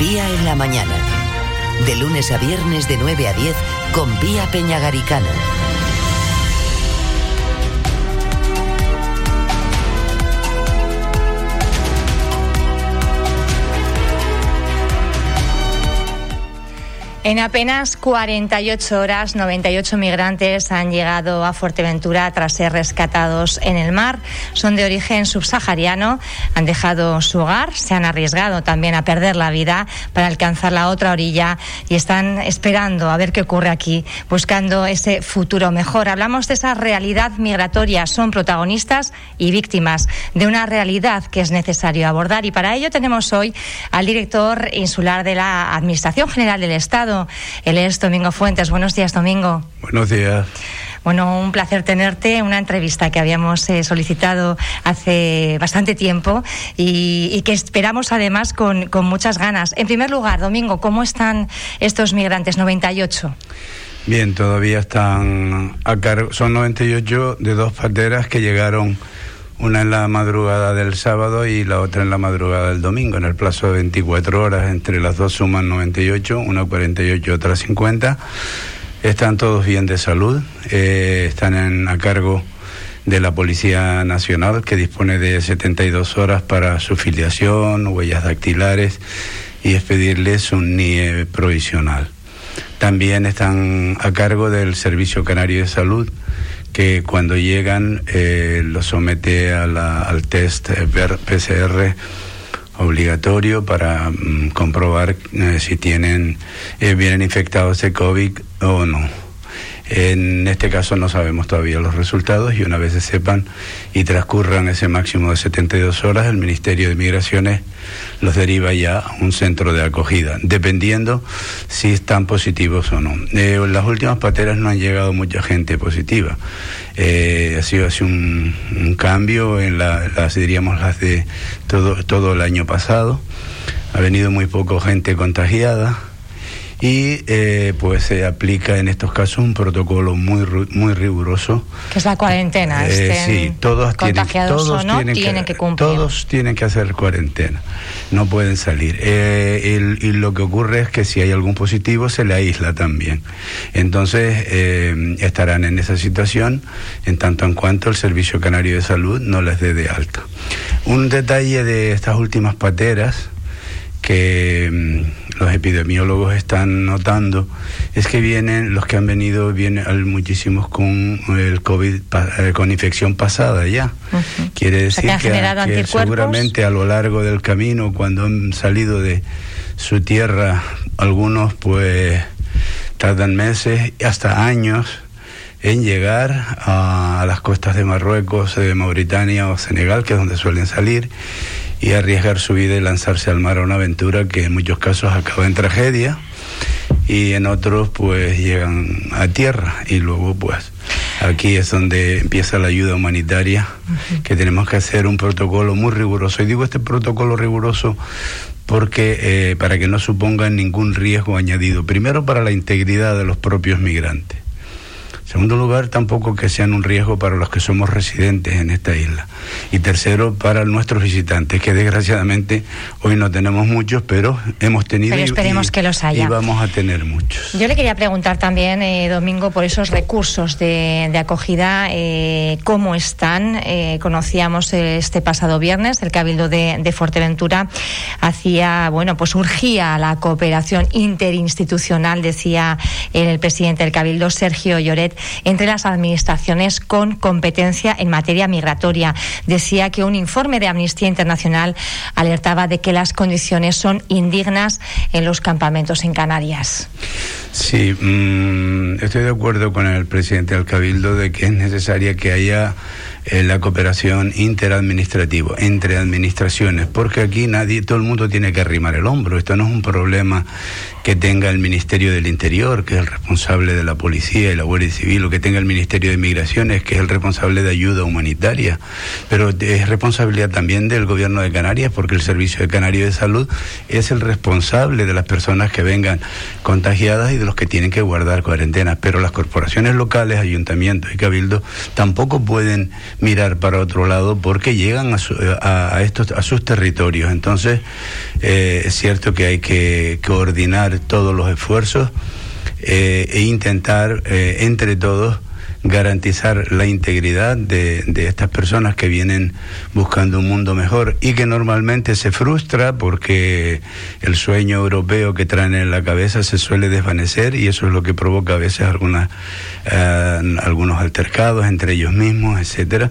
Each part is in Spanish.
Pía en la mañana. De lunes a viernes de 9 a 10 con Pía Peñagaricana. En apenas 48 horas, 98 migrantes han llegado a Fuerteventura tras ser rescatados en el mar. Son de origen subsahariano, han dejado su hogar, se han arriesgado también a perder la vida para alcanzar la otra orilla y están esperando a ver qué ocurre aquí, buscando ese futuro mejor. Hablamos de esa realidad migratoria, son protagonistas y víctimas de una realidad que es necesario abordar y para ello tenemos hoy al director insular de la Administración General del Estado, él es Domingo Fuentes. Buenos días, Domingo. Buenos días. Bueno, un placer tenerte. Una entrevista que habíamos eh, solicitado hace bastante tiempo y, que esperamos además con, muchas ganas. En primer lugar, Domingo, ¿cómo están estos migrantes 98? Bien, todavía están a cargo. Son 98 de dos pateras que llegaron una en la madrugada del sábado y la otra en la madrugada del domingo, en el plazo de 24 horas, entre las dos suman 98, una 48, otra 50. Están todos bien de salud, eh, están en, a cargo de la Policía Nacional, que dispone de 72 horas para su filiación, huellas dactilares y expedirles un NIE provisional. También están a cargo del Servicio Canario de Salud, que cuando llegan eh, lo somete a la, al test PCR obligatorio para mm, comprobar eh, si tienen eh, vienen infectados de COVID o no. En este caso no sabemos todavía los resultados y una vez se sepan y transcurran ese máximo de 72 horas, el Ministerio de Migraciones los deriva ya a un centro de acogida, dependiendo si están positivos o no. Eh, en las últimas pateras no han llegado mucha gente positiva. Eh, ha sido así un, cambio en las, diríamos, las de todo, todo el año pasado. Ha venido muy poco gente contagiada y eh, pues se aplica en estos casos un protocolo muy muy riguroso. Que es la cuarentena eh, sí todos tienen todos tienen, que, cumplir. todos tienen que hacer cuarentena. No pueden salir. Eh, y lo que ocurre es que si hay algún positivo se le aísla también. Entonces eh, estarán en esa situación en tanto en cuanto el servicio canario de salud no les dé de alta. Un detalle de estas últimas pateras que mm, los epidemiólogos están notando es que vienen, los que han venido, vienen muchísimos con el COVID, eh, con infección pasada ya. Quiere decir que, seguramente a lo largo del camino, cuando han salido de su tierra, algunos pues tardan meses, hasta años, en llegar a las costas de Marruecos, de Mauritania o Senegal, que es donde suelen salir y arriesgar su vida y lanzarse al mar a una aventura que en muchos casos acaba en tragedia y en otros pues llegan a tierra. Y luego pues aquí es donde empieza la ayuda humanitaria que tenemos que hacer un protocolo muy riguroso. Y digo este protocolo riguroso porque eh, para que no supongan ningún riesgo añadido. Primero para la integridad de los propios migrantes segundo lugar, tampoco que sean un riesgo para los que somos residentes en esta isla. Y tercero, para nuestros visitantes, que desgraciadamente hoy no tenemos muchos, pero hemos tenido pero esperemos y, que los haya. y vamos a tener muchos. Yo le quería preguntar también, eh, Domingo, por esos recursos de, acogida, eh, ¿cómo están? Eh, conocíamos este pasado viernes, el Cabildo de, de Fuerteventura hacía, bueno, pues urgía la cooperación interinstitucional, decía el presidente del Cabildo, Sergio Lloret, entre las administraciones con competencia en materia migratoria. Decía que un informe de Amnistía Internacional alertaba de que las condiciones son indignas en los campamentos en Canarias. Sí, mm, estoy de acuerdo con el presidente del Cabildo de que es necesaria que haya eh, la cooperación interadministrativa entre administraciones, porque aquí nadie, todo el mundo tiene que arrimar el hombro. Esto no es un problema que tenga el Ministerio del Interior, que es el responsable de la policía y la Guardia Civil, o que tenga el Ministerio de Migraciones, que es el responsable de ayuda humanitaria, pero es responsabilidad también del Gobierno de Canarias, porque el Servicio de Canario de Salud es el responsable de las personas que vengan contagiadas y de los que tienen que guardar cuarentena. Pero las corporaciones locales, ayuntamientos y cabildos tampoco pueden mirar para otro lado porque llegan a, estos, a sus territorios. Entonces, eh, es cierto que hay que coordinar todos los esfuerzos eh, e intentar eh, entre todos garantizar la integridad de, de, estas personas que vienen buscando un mundo mejor y que normalmente se frustra porque el sueño europeo que traen en la cabeza se suele desvanecer y eso es lo que provoca a veces algunas, eh, algunos altercados entre ellos mismos, etcétera.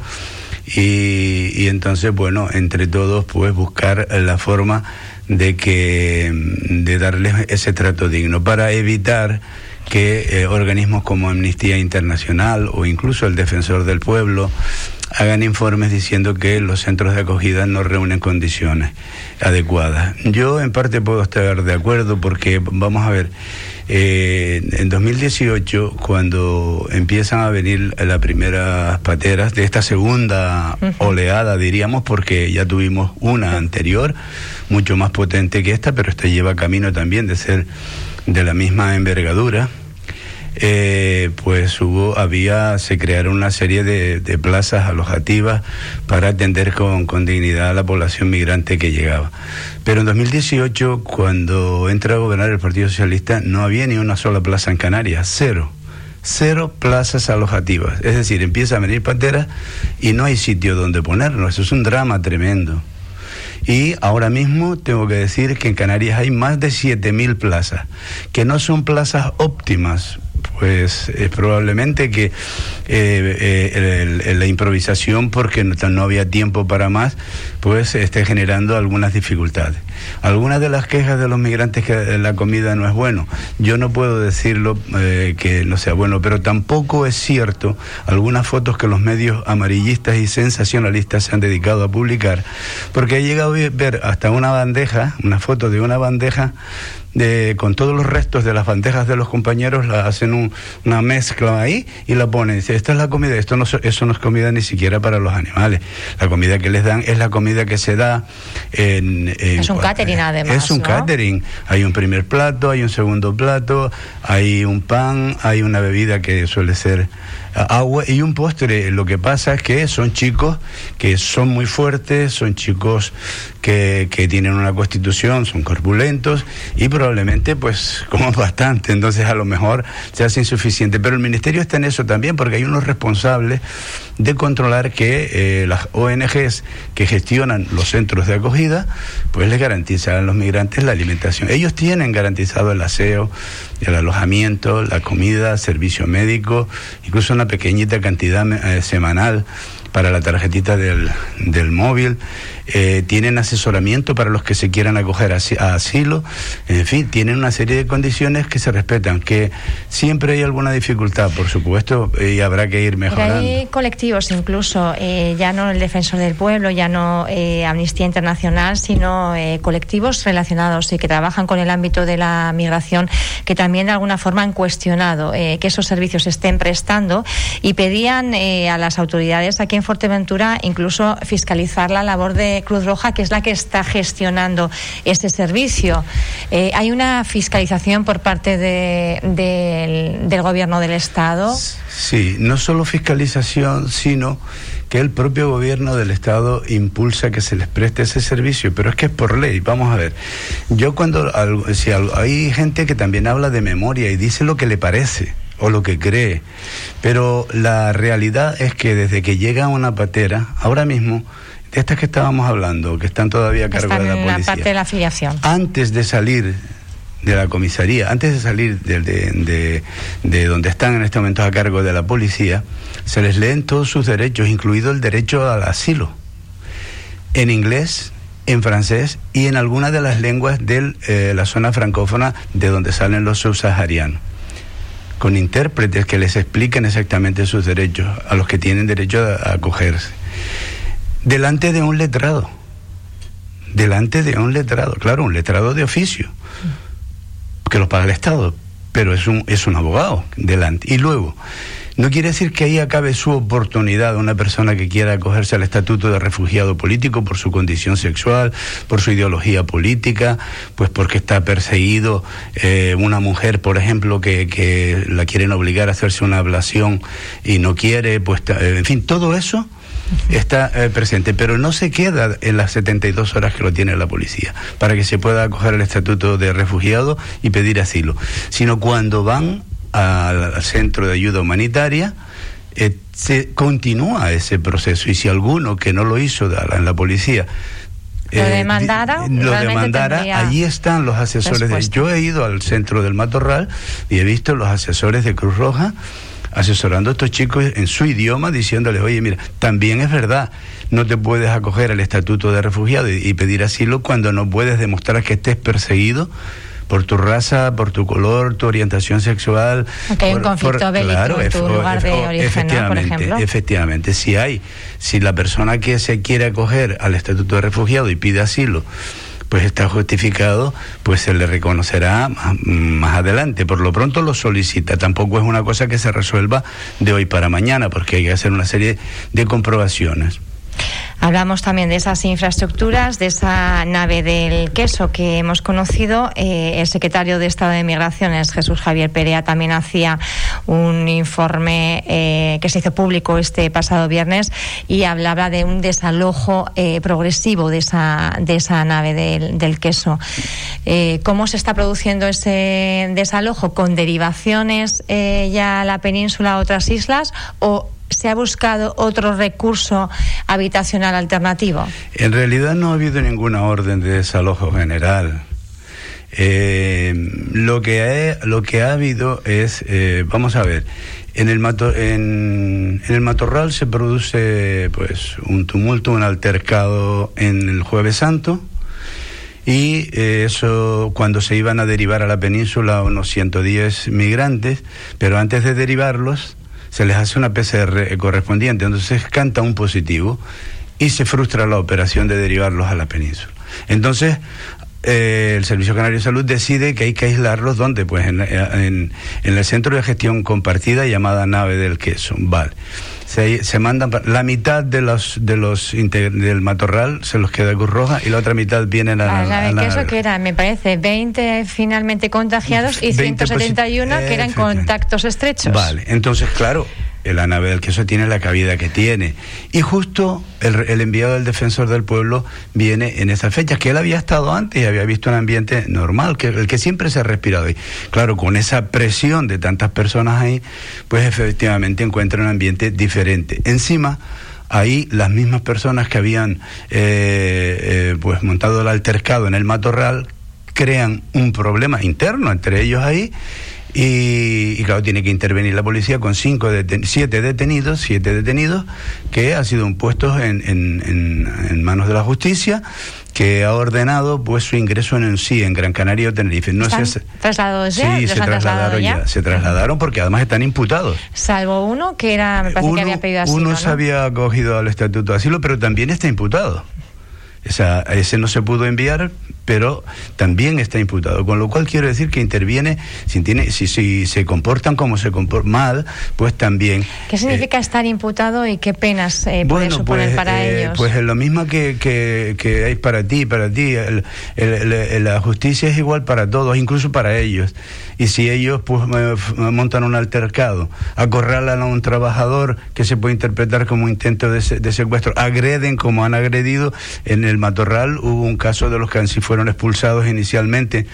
Y, y entonces, bueno, entre todos, pues buscar la forma de que de darles ese trato digno para evitar que eh, organismos como Amnistía Internacional o incluso el Defensor del Pueblo hagan informes diciendo que los centros de acogida no reúnen condiciones adecuadas. Yo en parte puedo estar de acuerdo porque, vamos a ver, eh, en 2018, cuando empiezan a venir las primeras pateras de esta segunda oleada, diríamos, porque ya tuvimos una anterior, mucho más potente que esta, pero esta lleva camino también de ser de la misma envergadura. Eh, pues hubo, había, se crearon una serie de, plazas alojativas para atender con, con, dignidad a la población migrante que llegaba. Pero en 2018, cuando entra a gobernar el Partido Socialista, no había ni una sola plaza en Canarias, cero. Cero plazas alojativas. Es decir, empieza a venir pateras y no hay sitio donde ponernos. Eso es un drama tremendo. Y ahora mismo tengo que decir que en Canarias hay más de 7.000 plazas, que no son plazas óptimas, pues es probablemente que eh, eh, la improvisación, porque no, había tiempo para más, pues esté generando algunas dificultades. Algunas de las quejas de los migrantes que la comida no es bueno, yo no puedo decirlo eh, que no sea bueno, pero tampoco es cierto algunas fotos que los medios amarillistas y sensacionalistas se han dedicado a publicar, porque he llegado a ver hasta una bandeja, una foto de una bandeja de, con todos los restos de las bandejas de los compañeros, la hacen una mezcla ahí y la ponen. Dice, esta es la comida, esto no, eso no es comida ni siquiera para los animales. La comida que les dan es la comida que se da en... es un catering además. Es un catering. Hay un primer plato, hay un segundo plato, hay un pan, hay una bebida que suele ser agua y un postre. Lo que pasa es que son chicos que son muy fuertes, son chicos que, que tienen una constitución, son corpulentos y probablemente pues como bastante, entonces a lo mejor se hace insuficiente. Pero el ministerio está en eso también porque hay unos responsables de controlar que eh, las ONGs que gestionan los centros de acogida pues les garantizan a los migrantes la alimentación. Ellos tienen garantizado el aseo, el alojamiento, la comida, servicio médico, incluso una pequeñita cantidad eh, semanal para la tarjetita del, del móvil, eh, tienen asesoramiento para los que se quieran acoger a, asilo, en fin, tienen una serie de condiciones que se respetan, que siempre hay alguna dificultad, por supuesto, y habrá que ir mejorando. hay colectivos incluso, eh, ya no el Defensor del Pueblo, ya no eh, Amnistía Internacional, sino colectivos relacionados y que trabajan con el ámbito de la migración, que también de alguna forma han cuestionado que esos servicios se estén prestando y pedían a las autoridades aquí en Fuerteventura incluso fiscalizar la labor de Cruz Roja, que es la que está gestionando este servicio. Eh, ¿Hay una fiscalización por parte del gobierno del Estado? Sí, no solo fiscalización, sino que el propio gobierno del Estado impulsa que se les preste ese servicio, pero es que es por ley. Vamos a ver, yo cuando si hay gente que también habla de memoria y dice lo que le parece o lo que cree. Pero la realidad es que desde que llega una patera, ahora mismo, de estas que estábamos hablando, que están todavía a cargo de la policía. La parte de la afiliación. Antes de salir de la comisaría, antes de salir de, de, de, donde están en este momento a cargo de la policía, se les leen todos sus derechos, incluido el derecho al asilo, en inglés, en francés y en alguna de las lenguas de eh, la zona francófona de donde salen los subsaharianos con intérpretes que les expliquen exactamente sus derechos, a los que tienen derecho a, acogerse. Delante de un letrado, delante de un letrado, claro, un letrado de oficio, que lo paga el Estado, pero es un, es un abogado delante. Y luego, no quiere decir que ahí acabe su oportunidad una persona que quiera acogerse al estatuto de refugiado político por su condición sexual, por su ideología política, pues porque está perseguido eh, una mujer, por ejemplo, que, que la quieren obligar a hacerse una ablación y no quiere, pues en fin, todo eso está eh, presente, pero no se queda en las 72 horas que lo tiene la policía para que se pueda acoger el estatuto de refugiado y pedir asilo, sino cuando van al centro de ayuda humanitaria, eh, se continúa ese proceso y si alguno que no lo hizo en la policía lo eh, demandara, lo demandara allí están los asesores. De, yo he ido al centro del Matorral y he visto los asesores de Cruz Roja asesorando a estos chicos en su idioma, diciéndoles, oye, mira, también es verdad, no te puedes acoger al estatuto de refugiado y pedir asilo cuando no puedes demostrar que estés perseguido por tu raza, por tu color, tu orientación sexual. Aunque hay un conflicto bélico en tu lugar de origen, por ejemplo. Efectivamente, si hay, si la persona que se quiere acoger al estatuto de refugiado y pide asilo, pues está justificado, pues se le reconocerá más, adelante. Por lo pronto lo solicita. Tampoco es una cosa que se resuelva de hoy para mañana, porque hay que hacer una serie de comprobaciones. Hablamos también de esas infraestructuras, de esa nave del queso que hemos conocido. Eh, el secretario de Estado de Migraciones, Jesús Javier Perea, también hacía un informe eh, que se hizo público este pasado viernes y hablaba de un desalojo eh, progresivo de esa, de esa nave del, del queso. ¿Cómo se está produciendo ese desalojo? ¿Con derivaciones ya a la península a otras islas o se ha buscado otro recurso habitacional alternativo? En realidad no ha habido ninguna orden de desalojo general. Eh, lo, que ha, lo que ha habido es, eh, vamos a ver, en el, en, el matorral se produce pues un tumulto, un altercado en el jueves santo y eh, eso cuando se iban a derivar a la península unos 110 migrantes, pero antes de derivarlos se les hace una PCR correspondiente, entonces canta un positivo y se frustra la operación de derivarlos a la península. Entonces, eh, el Servicio Canario de Salud decide que hay que aislarlos donde pues en, en, el centro de gestión compartida llamada nave del queso. Vale se, se mandan la mitad de los de los del matorral se los queda Cruz Roja y la otra mitad vienen a, la, nave. Del queso que era me parece 20 finalmente contagiados y 171 que eran contactos estrechos. Vale entonces claro la nave del queso tiene la cabida que tiene. Y justo el, enviado del defensor del pueblo viene en esas fechas, que él había estado antes y había visto un ambiente normal, que el que siempre se ha respirado. Y claro, con esa presión de tantas personas ahí, pues efectivamente encuentra un ambiente diferente. Encima, ahí las mismas personas que habían eh, eh, pues montado el altercado en el matorral crean un problema interno entre ellos ahí y, claro, tiene que intervenir la policía con cinco siete detenidos, siete detenidos que han sido puestos en, en, manos de la justicia que ha ordenado pues su ingreso en sí en Gran Canaria o Tenerife. No se trasladados ya? Sí, se trasladaron ya? Se trasladaron porque además están imputados. Salvo uno que era, me parece que había pedido asilo. Uno se había acogido al estatuto de asilo, pero también está imputado. Esa, ese no se pudo enviar, pero también está imputado. Con lo cual quiero decir que interviene, si, tiene, si, si se comportan como se comportan mal, pues también. ¿Qué significa eh, estar imputado y qué penas eh, puede suponer pues, para eh, ellos? Pues es lo mismo que, que, que hay para ti, para ti. la justicia es igual para todos, incluso para ellos. Y si ellos pues montan un altercado, acorralan a un trabajador que se puede interpretar como intento de, de secuestro, agreden como han agredido en el matorral, hubo un caso de los que fueron expulsados inicialmente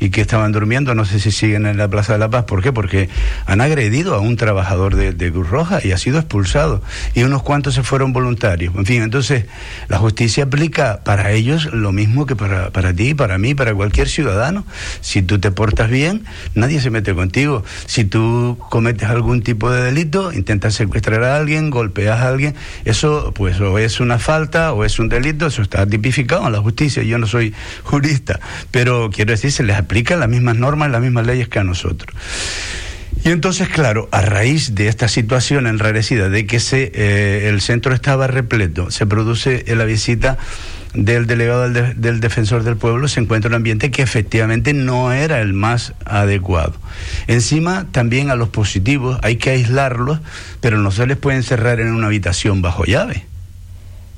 y que estaban durmiendo, no sé si siguen en la Plaza de la Paz. ¿Por qué? Porque han agredido a un trabajador de, Cruz Roja y ha sido expulsado. Y unos cuantos se fueron voluntarios. En fin, entonces la justicia aplica para ellos lo mismo que para, para ti, para mí, para cualquier ciudadano. Si tú te portas bien, nadie se mete contigo. Si tú cometes algún tipo de delito, intentas secuestrar a alguien, golpeas a alguien, eso pues o es una falta o es un delito, eso está tipificado en la justicia. Yo no soy jurista, pero quiero decir, se les aplica las mismas normas, las mismas leyes que a nosotros. Y entonces, claro, a raíz de esta situación enrarecida, de que se, eh, el centro estaba repleto, se produce la visita del delegado del, del, defensor del pueblo, se encuentra un ambiente que efectivamente no era el más adecuado. Encima, también a los positivos hay que aislarlos, pero no se les puede encerrar en una habitación bajo llave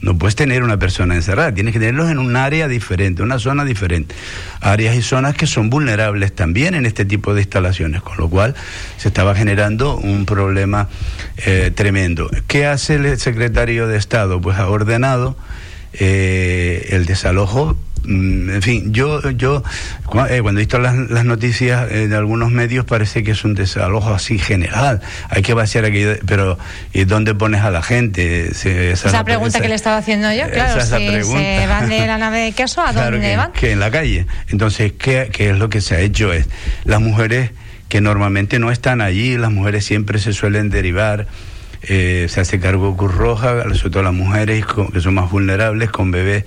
No puedes tener una persona encerrada, tienes que tenerlos en un área diferente, una zona diferente. Áreas y zonas que son vulnerables también en este tipo de instalaciones, con lo cual se estaba generando un problema eh, tremendo. ¿Qué hace el secretario de Estado? Pues ha ordenado eh, el desalojo en fin, yo, yo eh, cuando he visto las, noticias eh, de algunos medios parece que es un desalojo así general. Hay que vaciar aquí, pero ¿y dónde pones a la gente? esa, pregunta que le estaba haciendo yo, claro, si se van de la nave de queso, ¿a dónde van? Que en la calle. Entonces, ¿qué, ¿qué es lo que se ha hecho? Es las mujeres que normalmente no están allí, las mujeres siempre se suelen derivar. Eh, se hace cargo Cruz Roja, sobre todo las mujeres que son más vulnerables con bebés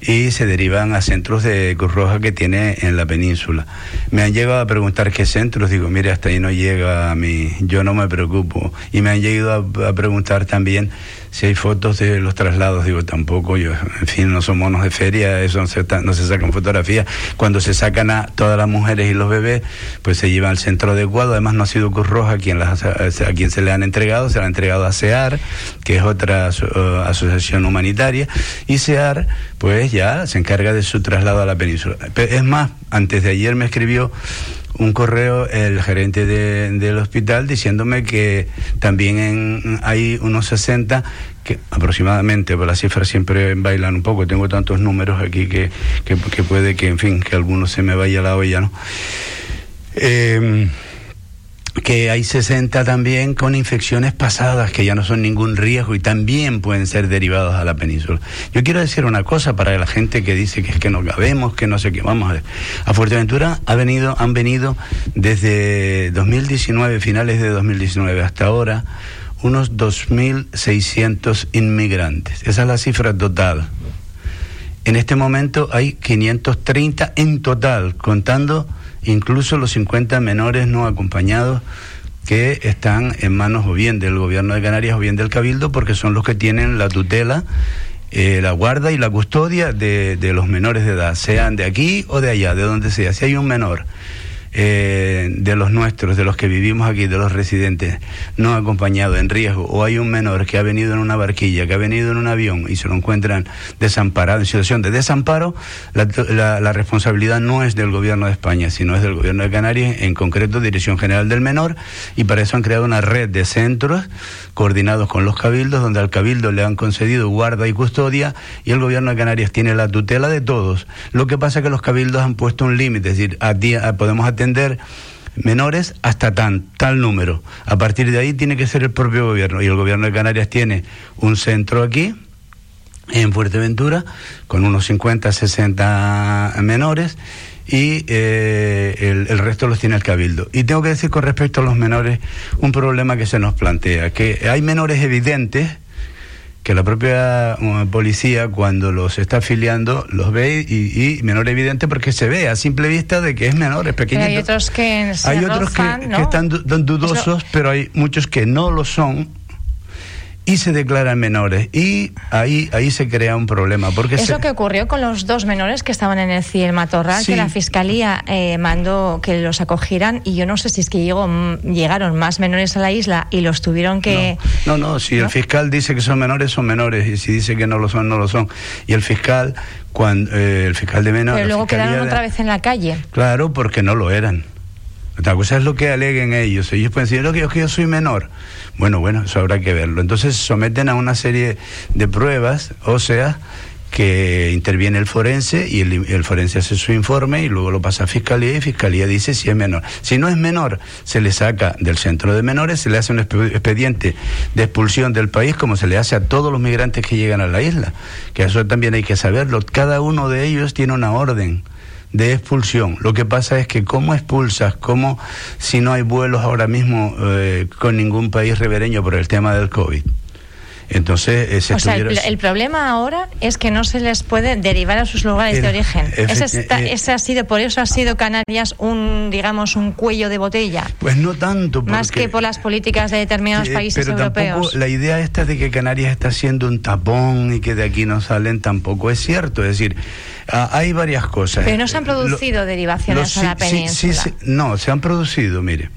y se derivan a centros de Cruz Roja que tiene en la península. Me han llegado a preguntar qué centros, digo, mire, hasta ahí no llega a mí, yo no me preocupo. Y me han llegado a, preguntar también si hay fotos de los traslados, digo, tampoco, yo, en fin, no somos monos de feria, eso no se, no se sacan fotografías. Cuando se sacan a todas las mujeres y los bebés, pues se llevan al centro adecuado. Además, no ha sido Cruz Roja quien las, a quien se le han entregado, se le han entregado a SEAR, que es otra uh, asociación humanitaria, y SEAR, pues ya se encarga de su traslado a la península. Es más, antes de ayer me escribió un correo el gerente del hospital diciéndome que también hay unos 60 que aproximadamente, pero las cifras siempre bailan un poco, tengo tantos números aquí que, que, puede que, en fin, que alguno se me vaya la olla, ¿no? Eh, que hay 60 también con infecciones pasadas que ya no son ningún riesgo y también pueden ser derivados a la península. Yo quiero decir una cosa para la gente que dice que es que no cabemos, que no sé qué. Vamos a ver. A Fuerteventura ha venido, han venido desde 2019, finales de 2019 hasta ahora, unos 2.600 inmigrantes. Esa es la cifra total. En este momento hay 530 en total, contando incluso los 50 menores no acompañados que están en manos o bien del gobierno de Canarias o bien del Cabildo, porque son los que tienen la tutela, eh, la guarda y la custodia de, de los menores de edad, sean de aquí o de allá, de donde sea. Si hay un menor eh, de los nuestros, de los que vivimos aquí, de los residentes, no acompañado en riesgo, o hay un menor que ha venido en una barquilla, que ha venido en un avión y se lo encuentran desamparado, en situación de desamparo, la, responsabilidad no es del gobierno de España, sino es del gobierno de Canarias, en concreto Dirección General del Menor, y para eso han creado una red de centros coordinados con los cabildos, donde al cabildo le han concedido guarda y custodia, y el gobierno de Canarias tiene la tutela de todos. Lo que pasa es que los cabildos han puesto un límite, es decir, a podemos menores hasta tan, tal número. A partir de ahí tiene que ser el propio gobierno. Y el gobierno de Canarias tiene un centro aquí, en Fuerteventura, con unos 50, 60 menores, y eh, el, el, resto los tiene el cabildo. Y tengo que decir con respecto a los menores un problema que se nos plantea, que hay menores evidentes, que la propia uh, policía cuando los está afiliando los ve y, menor evidente porque se ve a simple vista de que es menor, es pequeñito. hay otros que hay otros que, están dudosos, pero hay muchos que no lo son y se declaran menores. Y ahí ahí se crea un problema porque es lo que ocurrió con los dos menores que estaban en el CIEL Matorral que la fiscalía eh, mandó que los acogieran y yo no sé si es que llegó, llegaron más menores a la isla y los tuvieron que no no, si el fiscal dice que son menores son menores y si dice que no lo son no lo son. Y el fiscal cuando eh, el fiscal de menores pero luego quedaron otra vez en la calle. Claro porque no lo eran otra cosa es lo que aleguen ellos. Ellos pueden decir, que yo, que yo soy menor. Bueno, bueno, eso habrá que verlo. Entonces someten a una serie de pruebas, o sea, que interviene el forense y el, forense hace su informe y luego lo pasa a fiscalía y fiscalía dice si es menor. Si no es menor, se le saca del centro de menores, se le hace un expediente de expulsión del país como se le hace a todos los migrantes que llegan a la isla, que eso también hay que saberlo. Cada uno de ellos tiene una orden de expulsión. Lo que pasa es que cómo expulsas, cómo si no hay vuelos ahora mismo eh, con ningún país ribereño por el tema del COVID. Entonces, ese o sea, el, problema ahora es que no se les puede derivar a sus lugares de origen. Ese, eh, ese, ha sido, por eso ha sido Canarias un, digamos, un cuello de botella. Pues no tanto. más que por las políticas de determinados países pero europeos. la idea esta de que Canarias está siendo un tapón y que de aquí no salen tampoco es cierto. Es decir, hay varias cosas. Pero no se han producido derivaciones a la península. no, se han producido, mire.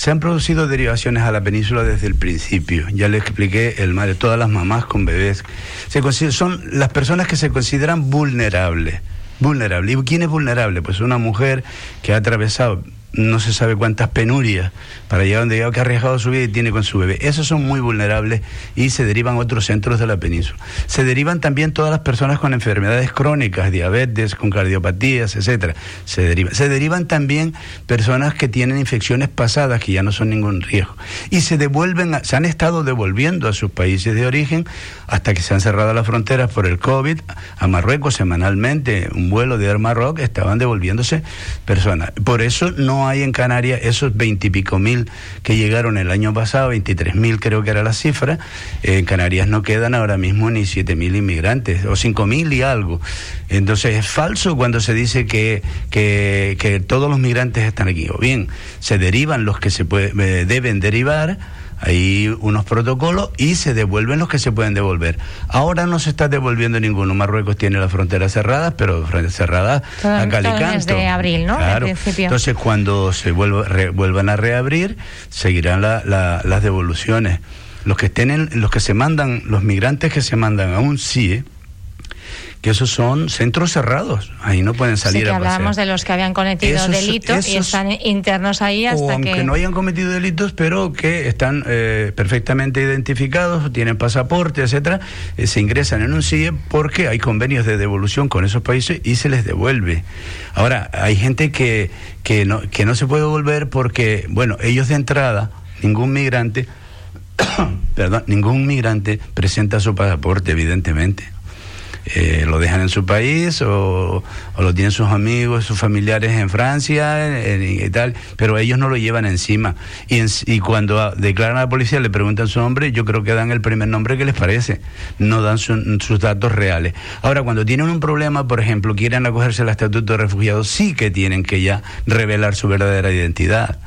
Se han producido derivaciones a la península desde el principio. Ya le expliqué el mal de todas las mamás con bebés. Se son las personas que se consideran vulnerables. Vulnerable. ¿Y quién es vulnerable? Pues una mujer que ha atravesado no se sabe cuántas penurias para llegar donde llega, que ha arriesgado su vida y tiene con su bebé. Esos son muy vulnerables y se derivan otros centros de la península. Se derivan también todas las personas con enfermedades crónicas, diabetes, con cardiopatías, etcétera. Se derivan. Se derivan también personas que tienen infecciones pasadas que ya no son ningún riesgo. Y se devuelven, se han estado devolviendo a sus países de origen hasta que se han cerrado las fronteras por el COVID. A Marruecos semanalmente, un vuelo de Air Maroc, estaban devolviéndose personas. Por eso no hay en Canarias esos veintipico mil que llegaron el año pasado, veintitrés mil creo que era la cifra. en Canarias no quedan ahora mismo ni siete mil inmigrantes, o cinco mil y algo. Entonces es falso cuando se dice que, que, que todos los migrantes están aquí. O bien, se derivan los que se puede, deben derivar hay unos protocolos y se devuelven los que se pueden devolver. Ahora no se está devolviendo ninguno. Marruecos tiene las fronteras cerradas, pero cerradas a calicanto. de abril, ¿no? Entonces, cuando se vuelvan a reabrir, seguirán las devoluciones. Los que estén los que se mandan, los migrantes que se mandan a un CIE, que esos son centros cerrados, ahí no pueden salir sí, que hablábamos de los que habían cometido delitos y están internos ahí hasta o aunque no hayan cometido delitos, pero que están eh, perfectamente identificados, tienen pasaporte, etcétera, eh, se ingresan en un CIE porque hay convenios de devolución con esos países y se les devuelve. Ahora, hay gente que, que, no, que no se puede devolver porque, bueno, ellos de entrada, ningún migrante, perdón, ningún migrante presenta su pasaporte, evidentemente. Eh, lo dejan en su país o, lo tienen sus amigos, sus familiares en Francia y tal, pero ellos no lo llevan encima. Y, y cuando declaran a la policía, le preguntan su nombre, yo creo que dan el primer nombre que les parece, no dan sus datos reales. Ahora, cuando tienen un problema, por ejemplo, quieren acogerse al estatuto de refugiados, sí que tienen que ya revelar su verdadera identidad.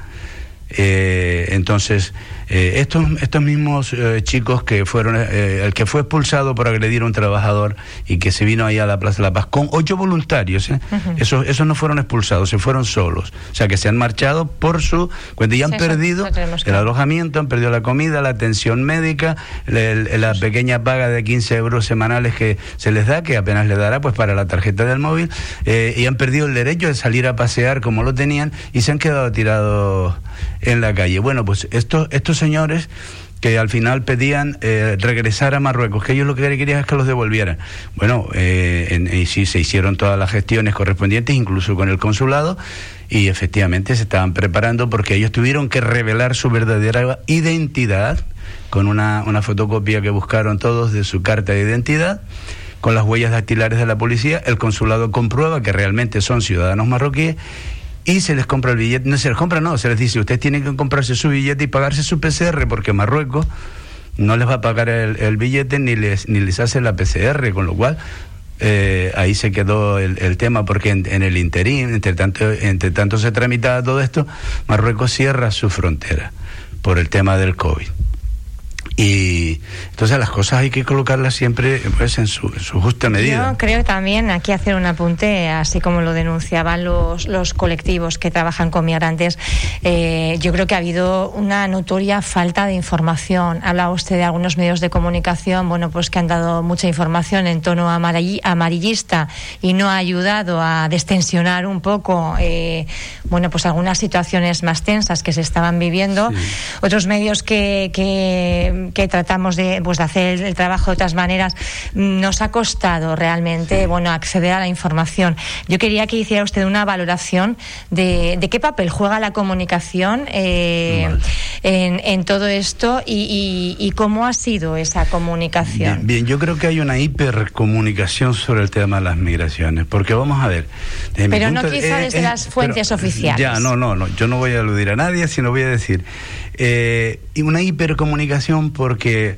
Eh, entonces, eh, estos, estos mismos eh, chicos que fueron, eh, el que fue expulsado por agredir a un trabajador y que se vino ahí a la Plaza de la Paz con ocho voluntarios, esos, esos no fueron expulsados, se fueron solos. O sea que se han marchado por su cuenta y han perdido el alojamiento, han perdido la comida, la atención médica, la, pequeña paga de 15 euros semanales que se les da, que apenas le dará pues para la tarjeta del móvil, y han perdido el derecho de salir a pasear como lo tenían y se han quedado tirados en la calle. Bueno, pues esto, estos señores que al final pedían eh, regresar a Marruecos, que ellos lo que querían es que los devolvieran. Bueno, eh, y sí, se hicieron todas las gestiones correspondientes, incluso con el consulado, y efectivamente se estaban preparando porque ellos tuvieron que revelar su verdadera identidad con una, una fotocopia que buscaron todos de su carta de identidad con las huellas dactilares de la policía, el consulado comprueba que realmente son ciudadanos marroquíes y se les compra el billete, no se les compra, no, se les dice, ustedes tienen que comprarse su billete y pagarse su PCR porque Marruecos no les va a pagar el, billete ni les, ni les hace la PCR, con lo cual eh, ahí se quedó el, tema porque en, el interín, entre tanto, entre tanto se tramitaba todo esto, Marruecos cierra su frontera por el tema del COVID. Y entonces las cosas hay que colocarlas siempre pues, en, su, justa medida. Yo creo también aquí hacer un apunte, así como lo denunciaban los, los colectivos que trabajan con migrantes, eh, yo creo que ha habido una notoria falta de información. Habla usted de algunos medios de comunicación, bueno, pues que han dado mucha información en tono amarillista y no ha ayudado a destensionar un poco, eh, bueno, pues algunas situaciones más tensas que se estaban viviendo. Otros medios que, que que tratamos de, pues, de hacer el trabajo de otras maneras, nos ha costado realmente bueno, acceder a la información. Yo quería que hiciera usted una valoración de, de qué papel juega la comunicación eh, en, en, todo esto y, y, cómo ha sido esa comunicación. Bien, yo creo que hay una hipercomunicación sobre el tema de las migraciones, porque vamos a ver. Pero no quizá desde las fuentes oficiales. Ya, no, no, no, yo no voy a aludir a nadie, sino voy a decir eh, y una hipercomunicación porque,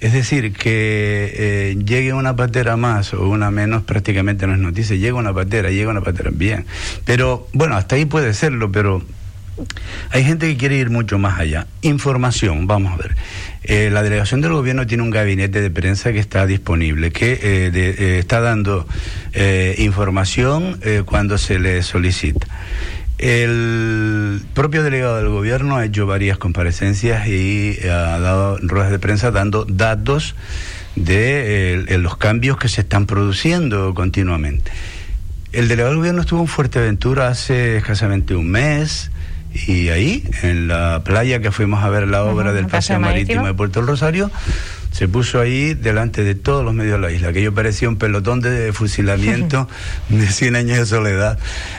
es decir, que eh, llegue una patera más o una menos prácticamente no es noticia. Llega una patera, llega una patera, bien. Pero bueno, hasta ahí puede serlo, pero hay gente que quiere ir mucho más allá. Información, vamos a ver. Eh, la delegación del gobierno tiene un gabinete de prensa que está disponible, que está dando información cuando se le solicita. El propio delegado del gobierno ha hecho varias comparecencias y ha dado ruedas de prensa dando datos de los cambios que se están produciendo continuamente. El delegado del gobierno estuvo en Fuerteventura hace escasamente un mes y ahí, en la playa que fuimos a ver la obra del Paseo Marítimo de Puerto del Rosario, se puso ahí delante de todos los medios de la isla, que yo parecía un pelotón de fusilamiento de 100 años de soledad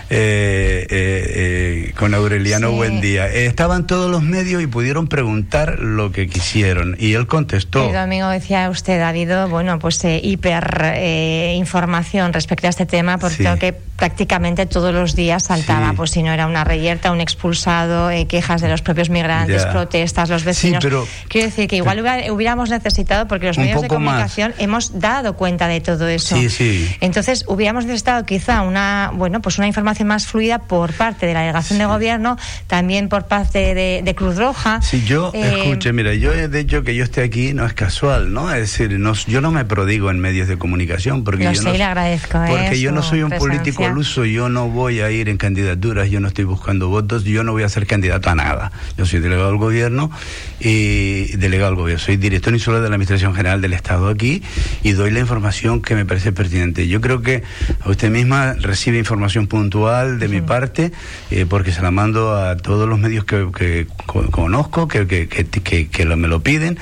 eh, eh, eh, con Aureliano Buendía. estaban todos los medios y pudieron preguntar lo que quisieron y él contestó. El domingo decía usted, ha habido, bueno, pues hiper información respecto a este tema, porque que prácticamente todos los días saltaba, pues si no era una reyerta, un expulsado, quejas de los propios migrantes, protestas, los vecinos. Pero, Quiero decir que igual hubiéramos necesitado porque los medios de comunicación hemos dado cuenta de todo eso. Sí, sí. Entonces, hubiéramos necesitado quizá una, bueno, pues una información más fluida por parte de la delegación de gobierno, también por parte de, Cruz Roja. Sí, yo, eh, escuche, mira, yo de hecho que yo esté aquí no es casual, ¿no? Es decir, no, yo no me prodigo en medios de comunicación porque yo sé, no, le agradezco. ¿eh? Porque yo no soy un político al uso, yo no voy a ir en candidaturas, yo no estoy buscando votos, yo no voy a ser candidato a nada. Yo soy delegado del gobierno y delegado del gobierno, soy director insular de la Administración General del Estado aquí y doy la información que me parece pertinente. Yo creo que a usted misma recibe información puntual de mi parte eh, porque se la mando a todos los medios que, conozco, que, que, me lo piden.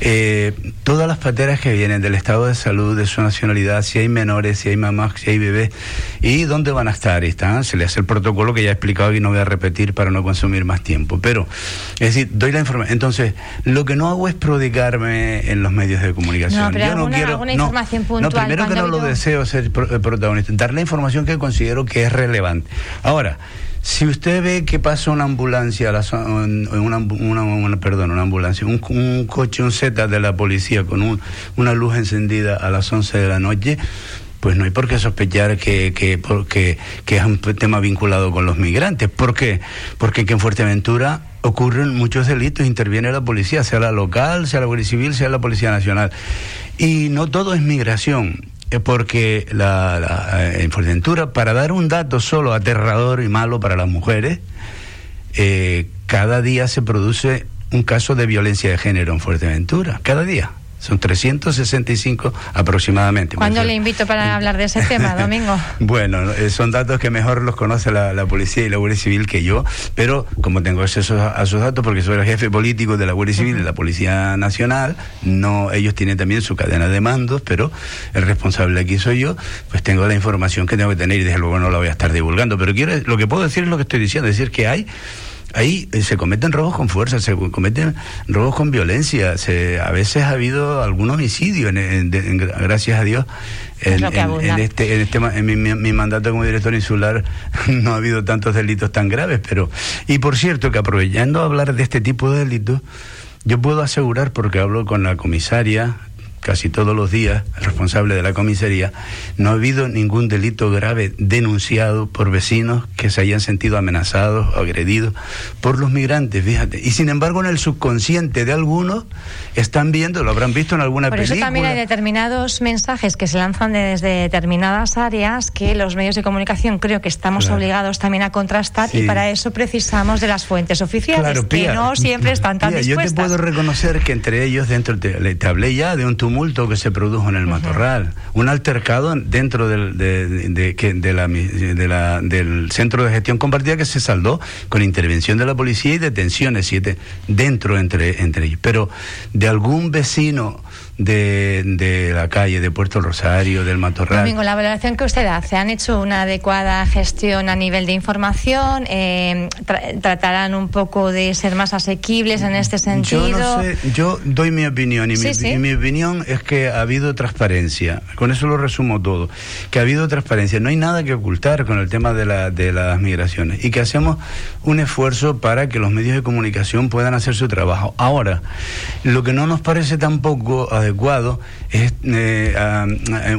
Eh, todas las pateras que vienen del estado de salud, de su nacionalidad, si hay menores, si hay mamás, si hay bebés, y dónde van a estar. Están, se le hace el protocolo que ya he explicado y no voy a repetir para no consumir más tiempo. Pero, es decir, doy la información. Entonces, lo que no hago es prodigarme en los medios de comunicación. No, pero Yo alguna, no quiero. Alguna información puntual, no, primero que no lo deseo ser eh, protagonista, dar la información que considero que es relevante. Ahora, si usted ve que pasa una ambulancia, una, una, perdón, una ambulancia, un, coche, un Z de la policía con una luz encendida a las 11 de la noche, pues no hay por qué sospechar que, que, porque, que es un tema vinculado con los migrantes. ¿Por qué? Porque en Fuerteventura ocurren muchos delitos, interviene la policía, sea la local, sea la Guardia Civil, sea la Policía Nacional. Y no todo es migración porque la, en Fuerteventura, para dar un dato solo aterrador y malo para las mujeres, eh, cada día se produce un caso de violencia de género en Fuerteventura, cada día. Son 365 aproximadamente. ¿Cuándo le invito para hablar de ese tema, Domingo? bueno, eh, son datos que mejor los conoce la, policía y la Guardia Civil que yo, pero como tengo acceso a, esos datos porque soy el jefe político de la Guardia Civil y de la Policía Nacional, no ellos tienen también su cadena de mandos, pero el responsable aquí soy yo, pues tengo la información que tengo que tener y desde luego no la voy a estar divulgando, pero quiero lo que puedo decir es lo que estoy diciendo, es decir que hay ahí eh, se cometen robos con fuerza, se cometen robos con violencia, se, a veces ha habido algún homicidio, en, gracias a Dios. En, este, en, este, en mi, mi, mandato como director insular no ha habido tantos delitos tan graves, pero y por cierto que aprovechando hablar de este tipo de delitos, yo puedo asegurar porque hablo con la comisaria casi todos los días, el responsable de la comisaría, no ha habido ningún delito grave denunciado por vecinos que se hayan sentido amenazados o agredidos por los migrantes, fíjate. Y sin embargo, en el subconsciente de algunos están viendo, lo habrán visto en alguna por película. Por eso también hay determinados mensajes que se lanzan desde determinadas áreas que los medios de comunicación creo que estamos obligados también a contrastar y para eso precisamos de las fuentes oficiales, que no siempre están tan dispuestas. Yo te puedo reconocer que entre ellos, dentro, te, te hablé ya de un tumulto que se produjo en el matorral, un altercado dentro del, de, la, del centro de gestión compartida que se saldó con intervención de la policía y detenciones siete dentro entre, entre ellos. Pero de algún vecino de, de, la calle de Puerto Rosario, del Matorral. Domingo, la valoración que usted hace, ¿han hecho una adecuada gestión a nivel de información? Eh, ¿Tratarán un poco de ser más asequibles en este sentido? Yo no sé, yo doy mi opinión y, mi, mi, opinión es que ha habido transparencia. Con eso lo resumo todo. Que ha habido transparencia. No hay nada que ocultar con el tema de, la, de las migraciones y que hacemos un esfuerzo para que los medios de comunicación puedan hacer su trabajo. Ahora, lo que no nos parece tampoco adecuado es eh,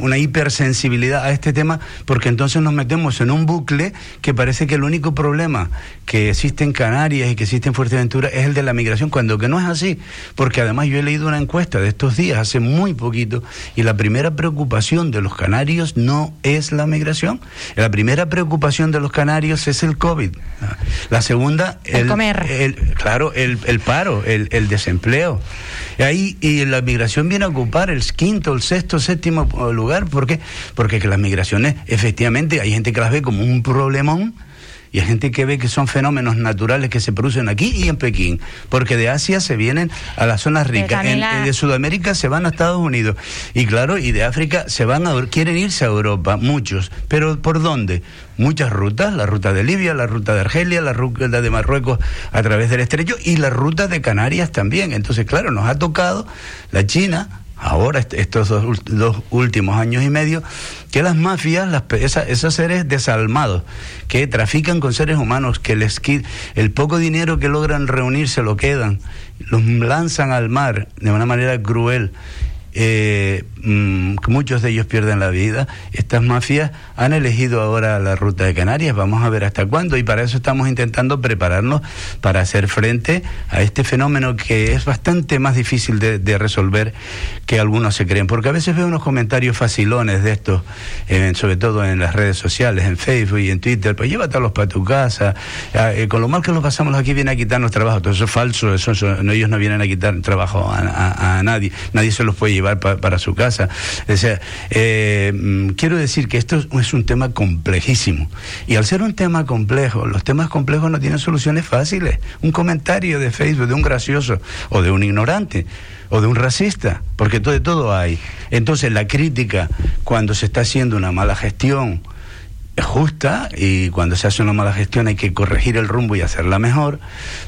una hipersensibilidad a este tema, porque entonces nos metemos en un bucle que parece que el único problema que existe en Canarias y que existe en Fuerteventura es el de la migración, cuando que no es así, porque además yo he leído una encuesta de estos días, hace muy poquito, y la primera preocupación de los canarios no es la migración, la primera preocupación de los canarios es el COVID, la segunda, el, comer. claro, el, el paro, el, el desempleo. Ahí, y la migración viene a ocupar el quinto, el sexto, séptimo lugar. ¿Por qué? Porque que las migraciones, efectivamente, hay gente que las ve como un problemón y hay gente que ve que son fenómenos naturales que se producen aquí y en Pekín, porque de Asia se vienen a las zonas ricas, de Sudamérica se van a Estados Unidos y claro, y de África se van a quieren irse a Europa, muchos, pero ¿por dónde? Muchas rutas, la ruta de Libia, la ruta de Argelia, la ruta de Marruecos a través del estrecho y la ruta de Canarias también. Entonces, claro, nos ha tocado la China, ahora estos dos, últimos años y medio, que las mafias, las, esos seres desalmados, que trafican con seres humanos, que les el poco dinero que logran reunir se lo quedan, los lanzan al mar de una manera cruel eh, mm, muchos de ellos pierden la vida. Estas mafias han elegido ahora la ruta de Canarias, vamos a ver hasta cuándo, y para eso estamos intentando prepararnos para hacer frente a este fenómeno que es bastante más difícil de, resolver que algunos se creen, porque a veces veo unos comentarios facilones de estos, sobre todo en las redes sociales, en Facebook y en Twitter, pues llévatelos para tu casa, ah, eh, con lo mal que los pasamos aquí viene a quitarnos trabajo, todo eso es falso, eso, ellos no vienen a quitar trabajo a nadie, nadie se los puede llevar para su casa. Eh, mm, quiero decir que esto es un tema complejísimo. Y al ser un tema complejo, los temas complejos no tienen soluciones fáciles. Un comentario de Facebook de un gracioso o de un ignorante o de un racista, porque todo de todo hay. Entonces la crítica cuando se está haciendo una mala gestión, es justa y cuando se hace una mala gestión hay que corregir el rumbo y hacerla mejor,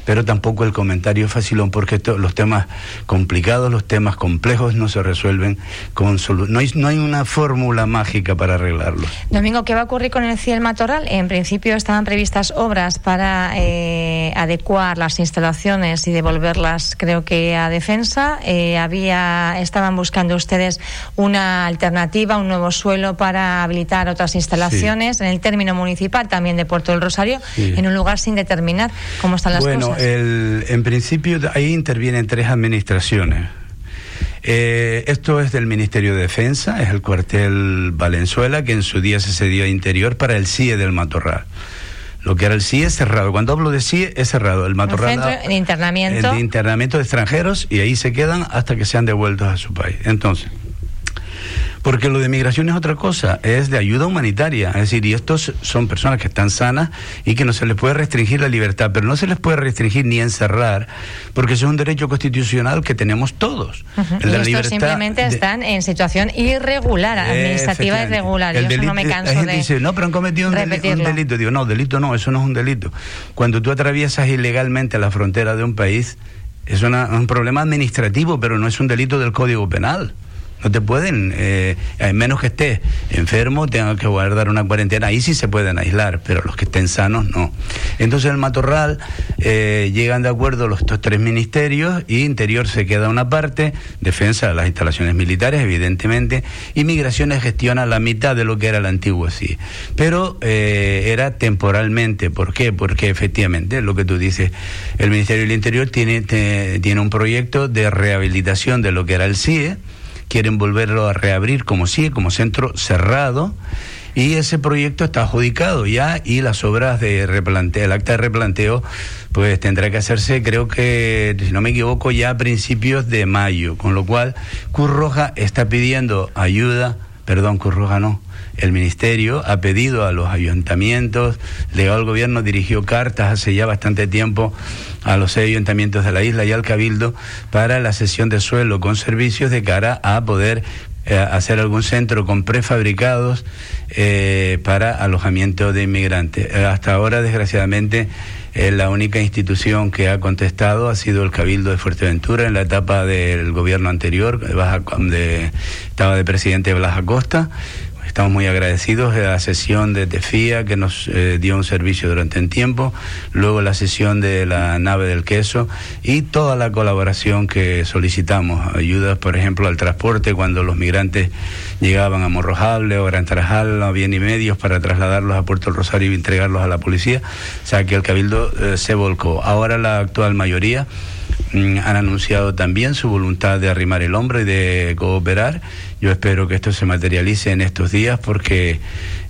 pero tampoco el comentario es facilón porque los temas complicados, los temas complejos no se resuelven con no hay, no hay una fórmula mágica para arreglarlos. Domingo, ¿qué va a ocurrir con el Ciel Matorral? En principio estaban previstas obras para eh, adecuar las instalaciones y devolverlas, creo que a defensa. Eh, había estaban buscando ustedes una alternativa, un nuevo suelo para habilitar otras instalaciones en el término municipal también de Puerto del Rosario, en un lugar sin determinar cómo están las cosas. Bueno, en principio ahí intervienen tres administraciones. Eh, esto es del Ministerio de Defensa, es el cuartel Valenzuela, que en su día se cedió a Interior para el CIE del Matorral. Lo que era el CIE es cerrado. Cuando hablo de CIE es cerrado. El Matorral. El centro de internamiento. El de internamiento de extranjeros y ahí se quedan hasta que sean devueltos a su país. Entonces, porque lo de migración es otra cosa, es de ayuda humanitaria. Es decir, y estos son personas que están sanas y que no se les puede restringir la libertad, pero no se les puede restringir ni encerrar, porque eso es un derecho constitucional que tenemos todos. El de la libertad simplemente están en situación irregular, administrativa irregular. Yo no me canso de dice, no, pero han cometido un, delito. Digo, no, delito no, eso no es un delito. Cuando tú atraviesas ilegalmente la frontera de un país, es un problema administrativo, pero no es un delito del Código Penal. No te pueden, eh, a menos que estés enfermo, tengan que guardar una cuarentena. Ahí sí se pueden aislar, pero los que estén sanos no. Entonces el matorral eh, llegan de acuerdo los estos tres ministerios y Interior se queda una parte, defensa de las instalaciones militares, evidentemente, y Migraciones gestiona la mitad de lo que era el antiguo sí. Pero eh, era temporalmente. ¿Por qué? Porque efectivamente, lo que tú dices, el Ministerio del Interior tiene, tiene un proyecto de rehabilitación de lo que era el CIE quieren volverlo a reabrir como sí, como centro cerrado. Y ese proyecto está adjudicado ya y las obras de replanteo, el acta de replanteo, pues tendrá que hacerse, creo que, si no me equivoco, ya a principios de mayo. Con lo cual, Cruz Roja está pidiendo ayuda, perdón, Cruz Roja no, el Ministerio ha pedido a los ayuntamientos, legal gobierno dirigió cartas hace ya bastante tiempo a los seis ayuntamientos de la isla y al Cabildo para la cesión de suelo con servicios de cara a poder eh, hacer algún centro con prefabricados eh, para alojamiento de inmigrantes. Eh, hasta ahora, desgraciadamente, la única institución que ha contestado ha sido el Cabildo de Fuerteventura en la etapa del gobierno anterior, de, estaba de presidente Blas Acosta Estamos muy agradecidos de la sesión de TEFIA que nos eh, dio un servicio durante un tiempo, luego la sesión de la nave del queso y toda la colaboración que solicitamos. Ayudas, por ejemplo, al transporte cuando los migrantes llegaban a Morrojable o Gran Tarajal, no había ni medios para trasladarlos a Puerto Rosario y entregarlos a la policía. O sea que el Cabildo eh, se volcó. Ahora la actual mayoría mm, han anunciado también su voluntad de arrimar el hombro y de cooperar yo espero que esto se materialice en estos días porque,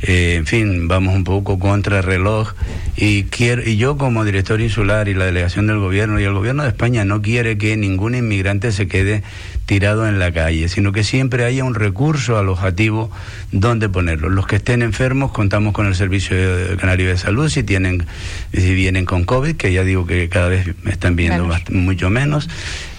eh, en fin, vamos un poco contra el reloj y, quiero, y yo como director insular y la delegación del gobierno y el gobierno de España no quiere que ningún inmigrante se quede tirado en la calle, sino que siempre haya un recurso alojativo donde ponerlo. Los que estén enfermos contamos con el Servicio Canario de Salud si tienen si vienen con COVID, que ya digo que cada vez me están viendo mucho menos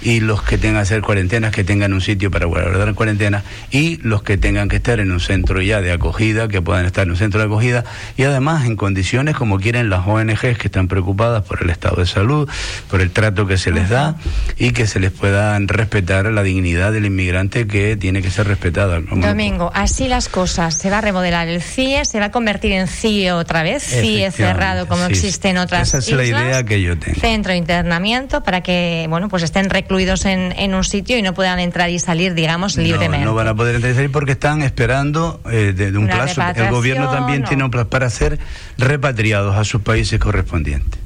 y los que tengan que hacer cuarentenas que tengan un sitio para guardar cuarentena y los que tengan que estar en un centro ya de acogida, que puedan estar en un centro de acogida y además en condiciones como quieren las ONGs que están preocupadas por el estado de salud, por el trato que se les da y que se les pueda respetar la dignidad del inmigrante que tiene que ser respetada. Domingo, así las cosas, se va a remodelar el CIE, se va a convertir en CIE otra vez, CIE cerrado como existe en otras Esa es la idea que yo tengo. Centro de internamiento para que, bueno, pues estén recluidos en, en un sitio y no puedan entrar y salir, digamos, libremente. No van a poder entrar y salir porque están esperando eh, de, un plazo. El gobierno también tiene un plazo para ser repatriados a sus países correspondientes.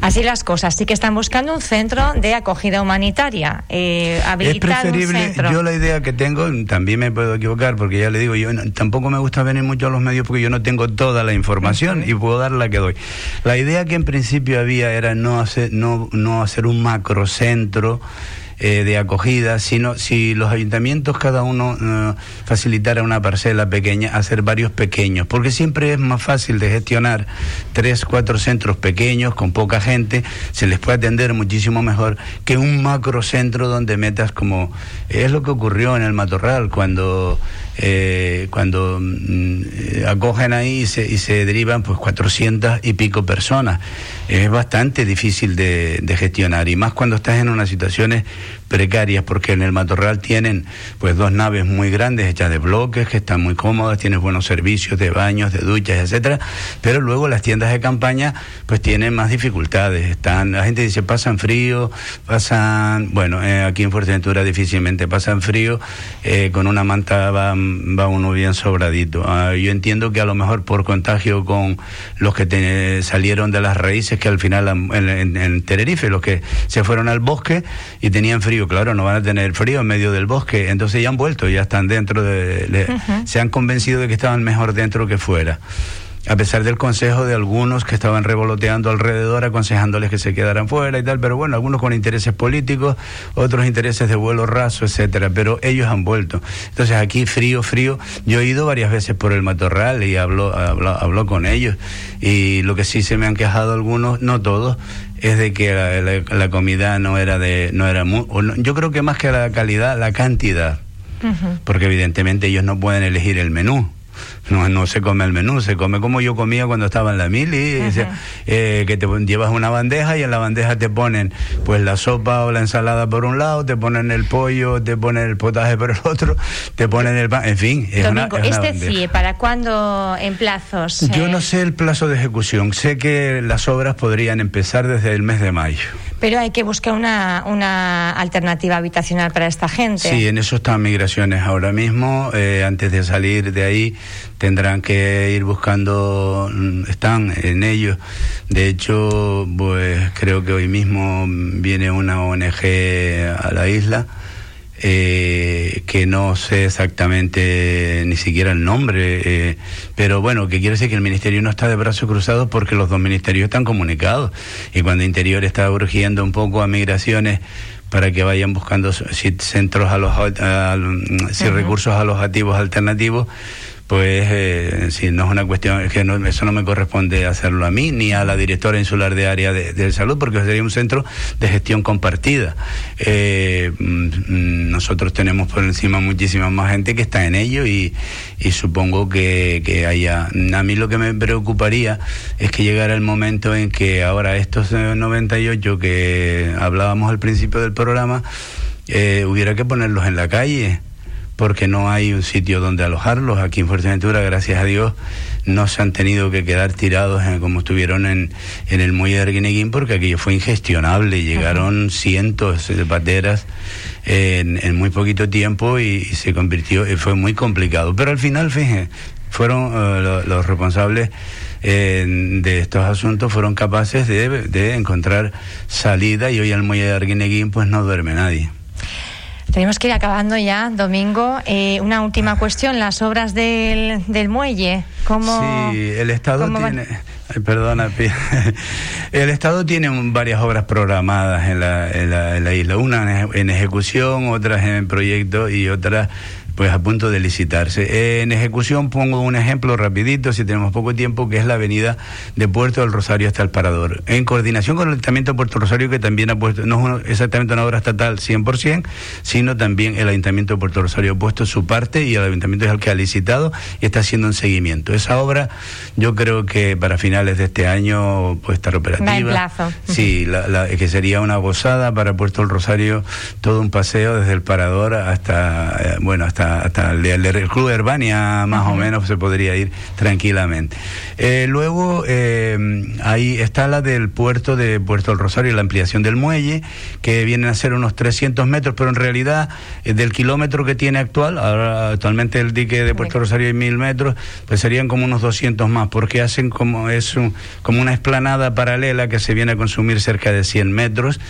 Así las cosas. Sí que están buscando un centro de acogida humanitaria. Eh, es preferible, yo la idea que tengo, también me puedo equivocar porque ya le digo, yo tampoco me gusta venir mucho a los medios porque yo no tengo toda la información y puedo dar la que doy. La idea que en principio había era no hacer, no, no hacer un macrocentro eh, de acogida, sino si los ayuntamientos cada uno eh, facilitara una parcela pequeña, hacer varios pequeños, porque siempre es más fácil de gestionar tres, cuatro centros pequeños con poca gente, se les puede atender muchísimo mejor que un macrocentro donde metas como es lo que ocurrió en el Matorral cuando eh, cuando mm, acogen ahí y se, y se derivan pues 400 y pico personas. Es bastante difícil de gestionar y más cuando estás en unas situaciones precarias porque en el Matorral tienen pues dos naves muy grandes hechas de bloques que están muy cómodas, tienen buenos servicios de baños, de duchas, etcétera, pero luego las tiendas de campaña pues tienen más dificultades, están la gente dice pasan frío, pasan, bueno, eh, aquí en Fuerteventura difícilmente pasan frío, eh, con una manta va, va uno bien sobradito. Ah, yo entiendo que a lo mejor por contagio con los que salieron de las raíces que al final en, en Tenerife, los que se fueron al bosque y tenían frío claro, no van a tener frío en medio del bosque, entonces ya han vuelto, ya están dentro de... Se han convencido de que estaban mejor dentro que fuera a pesar del consejo de algunos que estaban revoloteando alrededor, aconsejándoles que se quedaran fuera y tal, pero bueno, algunos con intereses políticos, otros intereses de vuelo raso, etcétera, pero ellos han vuelto. Entonces aquí frío, frío, yo he ido varias veces por el matorral y hablo, hablo, con ellos. Y lo que sí se me han quejado algunos, no todos, es de que la, comida no era de, no era muy, yo creo que más que la calidad, la cantidad, porque evidentemente ellos no pueden elegir el menú no, no se come el menú, se come como yo comía cuando estaba en la mili, eh, que te llevas una bandeja y en la bandeja te ponen pues la sopa o la ensalada por un lado, te ponen el pollo, te ponen el potaje por el otro, te ponen el pan, en fin. Es una, este sí, ¿para cuándo en plazos? Yo no sé el plazo de ejecución, sé que las obras podrían empezar desde el mes de mayo. Pero hay que buscar una, una alternativa habitacional para esta gente. Sí, en eso están migraciones ahora mismo. Eh, antes de salir de ahí tendrán que ir buscando, mm, están en ello. De hecho, pues creo que hoy mismo viene una ONG a la isla. Eh, que no sé exactamente ni siquiera el nombre, eh, pero bueno, que quiere decir que el ministerio no está de brazos cruzados porque los dos ministerios están comunicados. Y cuando Interior está urgiendo un poco a migraciones para que vayan buscando centros a los, si recursos alojativos alternativos, pues eh, si no es una cuestión, es que eso no me corresponde hacerlo a mí ni a la directora insular de área de, salud, porque sería un centro de gestión compartida. Eh, mm, nosotros tenemos por encima muchísima más gente que está en ello y, supongo que, que, haya. A mí lo que me preocuparía es que llegara el momento en que ahora estos 98 que hablábamos al principio del programa, eh, hubiera que ponerlos en la calle porque no hay un sitio donde alojarlos. Aquí en Fuerteventura, gracias a Dios, no se han tenido que quedar tirados como estuvieron en, en el muelle de Arguineguín, porque aquello fue ingestionable. Llegaron cientos de pateras en, en, muy poquito tiempo y, se convirtió, y fue muy complicado. Pero al final, fíjense, fueron uh, los responsables de estos asuntos fueron capaces de, encontrar salida y hoy al muelle de Arguineguín pues no duerme nadie. Tenemos que ir acabando ya, Domingo. Eh, una última cuestión, las obras del, del muelle. ¿cómo, sí, el Estado tiene... perdona, el Estado tiene varias obras programadas en la, en la, isla, una en ejecución, otras en proyecto y otras pues a punto de licitarse. en ejecución pongo un ejemplo rapidito, si tenemos poco tiempo, que es la avenida de Puerto del Rosario hasta el Parador. En coordinación con el Ayuntamiento de Puerto Rosario, que también ha puesto, no es exactamente una obra estatal 100%, sino también el Ayuntamiento de Puerto Rosario ha puesto su parte y el Ayuntamiento es el que ha licitado y está haciendo un seguimiento. Esa obra yo creo que para finales de este año puede estar operativa. plazo. Sí, la, que sería una gozada para Puerto del Rosario, todo un paseo desde el Parador hasta, eh, bueno, hasta hasta, el, Club de Herbania, más o menos, se podría ir tranquilamente. Eh, luego, eh, ahí está la del puerto de Puerto del Rosario, la ampliación del muelle, que vienen a ser unos 300 metros, pero en realidad, eh, del kilómetro que tiene actual, ahora actualmente el dique de Puerto Rosario hay mil metros, pues serían como unos 200 más, porque hacen como, es como una esplanada paralela que se viene a consumir cerca de 100 metros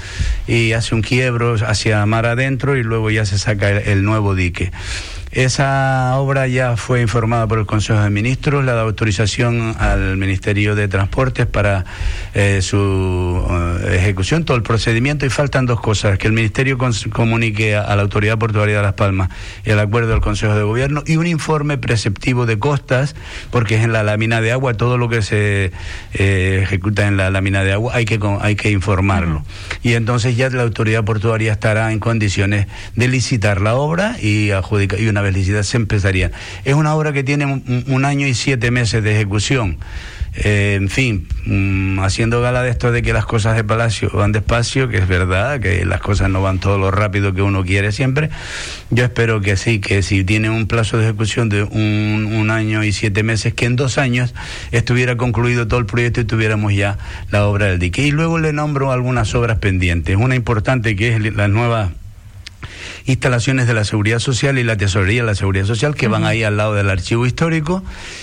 y hace un quiebro hacia mar adentro y luego ya se saca el nuevo dique. Esa obra ya fue informada por el Consejo de Ministros, le ha dado autorización al Ministerio de Transportes para eh, su eh, ejecución, todo el procedimiento y faltan dos cosas, que el Ministerio comunique a, la Autoridad Portuaria de Las Palmas el acuerdo del Consejo de Gobierno y un informe preceptivo de costas, porque es en la lámina de agua, todo lo que se eh, ejecuta en la lámina de agua hay que, hay que informarlo. Y entonces ya la Autoridad Portuaria estará en condiciones de licitar la obra y adjudicar y una felicidad se empezaría. Es una obra que tiene un, año y siete meses de ejecución. Eh, en fin, mm, haciendo gala de esto de que las cosas de Palacio van despacio, que es verdad, que las cosas no van todo lo rápido que uno quiere siempre, yo espero que sí, que si tiene un plazo de ejecución de un, un año y siete meses, que en dos años estuviera concluido todo el proyecto y tuviéramos ya la obra del dique. Y luego le nombro algunas obras pendientes. Una importante que es la nueva instalaciones de la Seguridad Social y la Tesorería de la Seguridad Social que van ahí al lado del archivo histórico,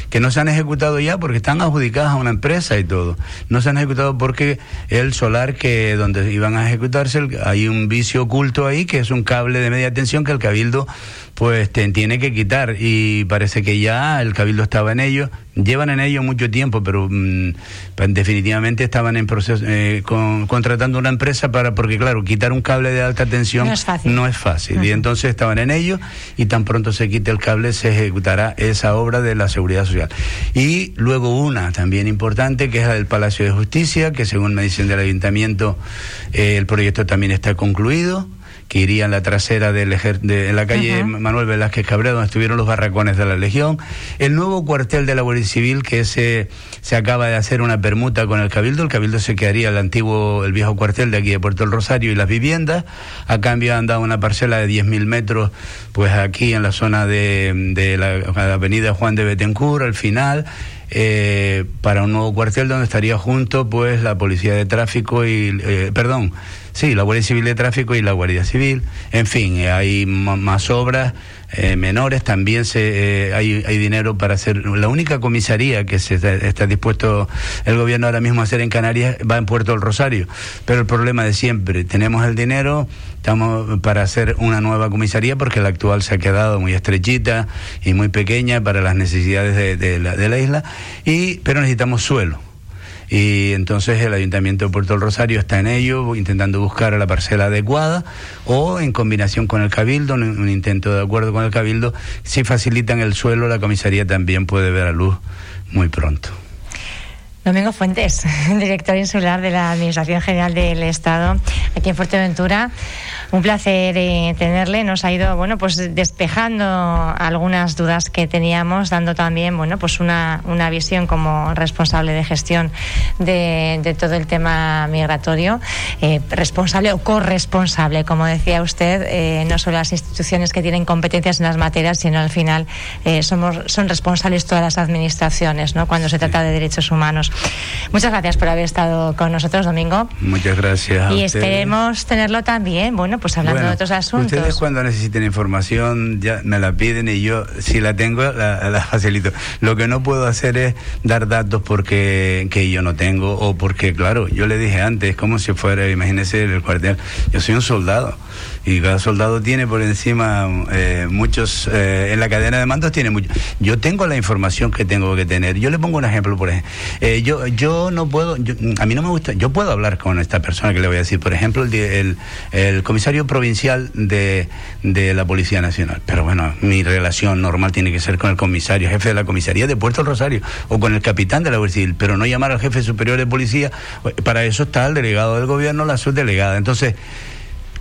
que no se han ejecutado ya porque están adjudicadas a una empresa y todo. No se han ejecutado porque el solar que donde iban a ejecutarse hay un vicio oculto ahí que es un cable de media tensión que el cabildo pues tiene que quitar. Y parece que ya el cabildo estaba en ello. Llevan en ello mucho tiempo pero mm, definitivamente estaban en proceso eh, contratando una empresa para porque claro quitar un cable de alta tensión no es fácil, y entonces estaban en ello y tan pronto se quite el cable se ejecutará esa obra de la seguridad social. Y luego una también importante que es la del Palacio de Justicia que según me dicen del ayuntamiento eh, el proyecto también está concluido que iría en la trasera del de, en la calle Manuel Velázquez Cabrera, donde estuvieron los barracones de la Legión. El nuevo cuartel de la Guardia Civil, que se, se acaba de hacer una permuta con el Cabildo. El Cabildo se quedaría el antiguo, el viejo cuartel de aquí de Puerto del Rosario y las viviendas. A cambio han dado una parcela de 10.000 metros, pues aquí en la zona de, de la, avenida Juan de Betancourt, al final. Eh, para un nuevo cuartel donde estaría junto pues la policía de tráfico y eh, perdón Sí, la Guardia Civil de Tráfico y la Guardia Civil. En fin, eh, hay más obras eh, menores. También se, eh, hay, hay, dinero para hacer. La única comisaría que se está, dispuesto el gobierno ahora mismo a hacer en Canarias va en Puerto del Rosario. Pero el problema de siempre, tenemos el dinero, estamos para hacer una nueva comisaría porque la actual se ha quedado muy estrechita y muy pequeña para las necesidades de, de, la, de la isla. Y, pero necesitamos suelo y entonces el Ayuntamiento de Puerto del Rosario está en ello, intentando buscar la parcela adecuada o en combinación con el Cabildo, un, intento de acuerdo con el Cabildo, si facilitan el suelo, la comisaría también puede ver a luz muy pronto. Domingo Fuentes, director insular de la Administración General del Estado aquí en Fuerteventura. Un placer eh, tenerle. Nos ha ido, bueno, pues despejando algunas dudas que teníamos, dando también, bueno, pues una, una visión como responsable de gestión de, de todo el tema migratorio, eh, responsable o corresponsable, como decía usted, eh, no solo las instituciones que tienen competencias en las materias, sino al final somos, son responsables todas las administraciones, ¿no? Cuando se trata de derechos humanos. Muchas gracias por haber estado con nosotros, Domingo. Muchas gracias. Y esperemos tenerlo también, bueno, pues hablando de otros asuntos. Ustedes cuando necesiten información ya me la piden y yo, si la tengo, la, facilito. Lo que no puedo hacer es dar datos porque que yo no tengo o porque, claro, yo le dije antes, como si fuera, imagínese el cuartel, yo soy un soldado y cada soldado tiene por encima eh, muchos, eh, en la cadena de mandos tiene mucho. Yo tengo la información que tengo que tener. Yo le pongo un ejemplo, por ejemplo. Eh, yo, yo no puedo, a mí no me gusta, yo puedo hablar con esta persona que le voy a decir, por ejemplo, el, el, comisario provincial de, de, la Policía Nacional. Pero bueno, mi relación normal tiene que ser con el comisario, jefe de la comisaría de Puerto Rosario, o con el capitán de la Guardia pero no llamar al jefe superior de policía. Para eso está el delegado del gobierno, la subdelegada. Entonces,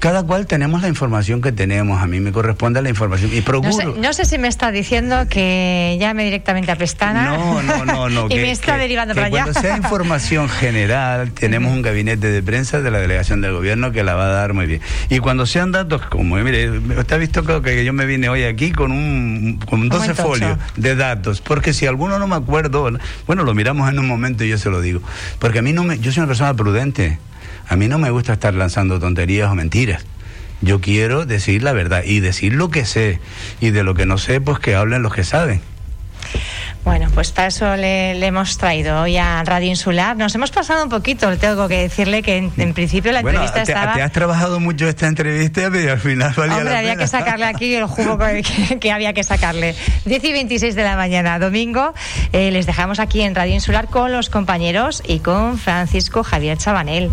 cada cual tenemos la información que tenemos. A mí me corresponde la información y procuro. No sé, si me está diciendo que llame directamente a Pestana. No, no, no, no. y me está derivando para allá. Cuando sea información general, tenemos un gabinete de prensa de la delegación del gobierno que la va a dar muy bien. Y cuando sean datos, como mire, usted ha visto que yo me vine hoy aquí con un con 12 folios de datos, porque si alguno no me acuerdo, bueno, lo miramos en un momento y yo se lo digo. Porque a mí no me, yo soy una persona prudente. A mí no me gusta estar lanzando tonterías o mentiras. Yo quiero decir la verdad y decir lo que sé. Y de lo que no sé, pues que hablen los que saben. Bueno, pues para eso le, hemos traído hoy a Radio Insular. Nos hemos pasado un poquito, tengo que decirle que en, principio la entrevista te, estaba... te has trabajado mucho esta entrevista, pero al final valía Hombre, había que sacarle aquí el jugo que, había que sacarle. 10 y 26 de la mañana, domingo, eh, les dejamos aquí en Radio Insular con los compañeros y con Francisco Javier Chabanel.